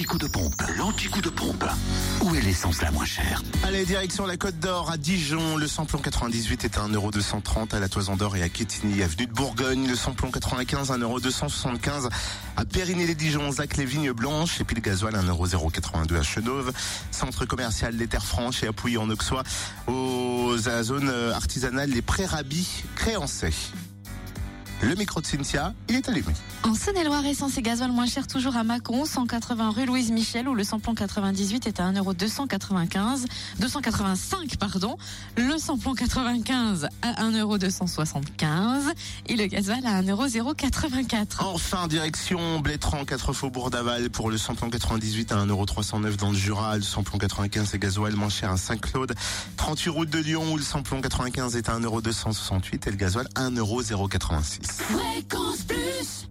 l'anti-coup de pompe. L'anti-coup de pompe. Où est l'essence la moins chère Allez, direction la Côte d'Or à Dijon. Le samplon 98 est à 1,230€ à la Toison d'Or et à Quétigny, avenue de Bourgogne. Le samplon 95, 1,275€ à Périgny-les-Dijon, Zac les Vignes Blanches. Et puis le gasoil, 1,082€ à Chenauve. Centre commercial des Terres Franches et à Pouilly en Auxois. Aux, à la zone artisanale Les Prérabis, Créancey. Le micro de Cynthia, il est allumé. En Saône-et-Loire, essence et gasoil moins cher toujours à Mâcon, 180 rue Louise Michel, où le samplon 98 est à 1,295€, 285, pardon. Le samplon 95 à 1,275€ et le gasoil à 1,084€. Enfin, direction Blétran, 4 faubourg d'Aval pour le samplon 98 à 1,309€ dans le Jura. Le samplon 95 et gasoil moins cher à Saint-Claude. 38 route de Lyon où le samplon 95 est à 1,268€ et le gasoil 1,086€. Fréquence plus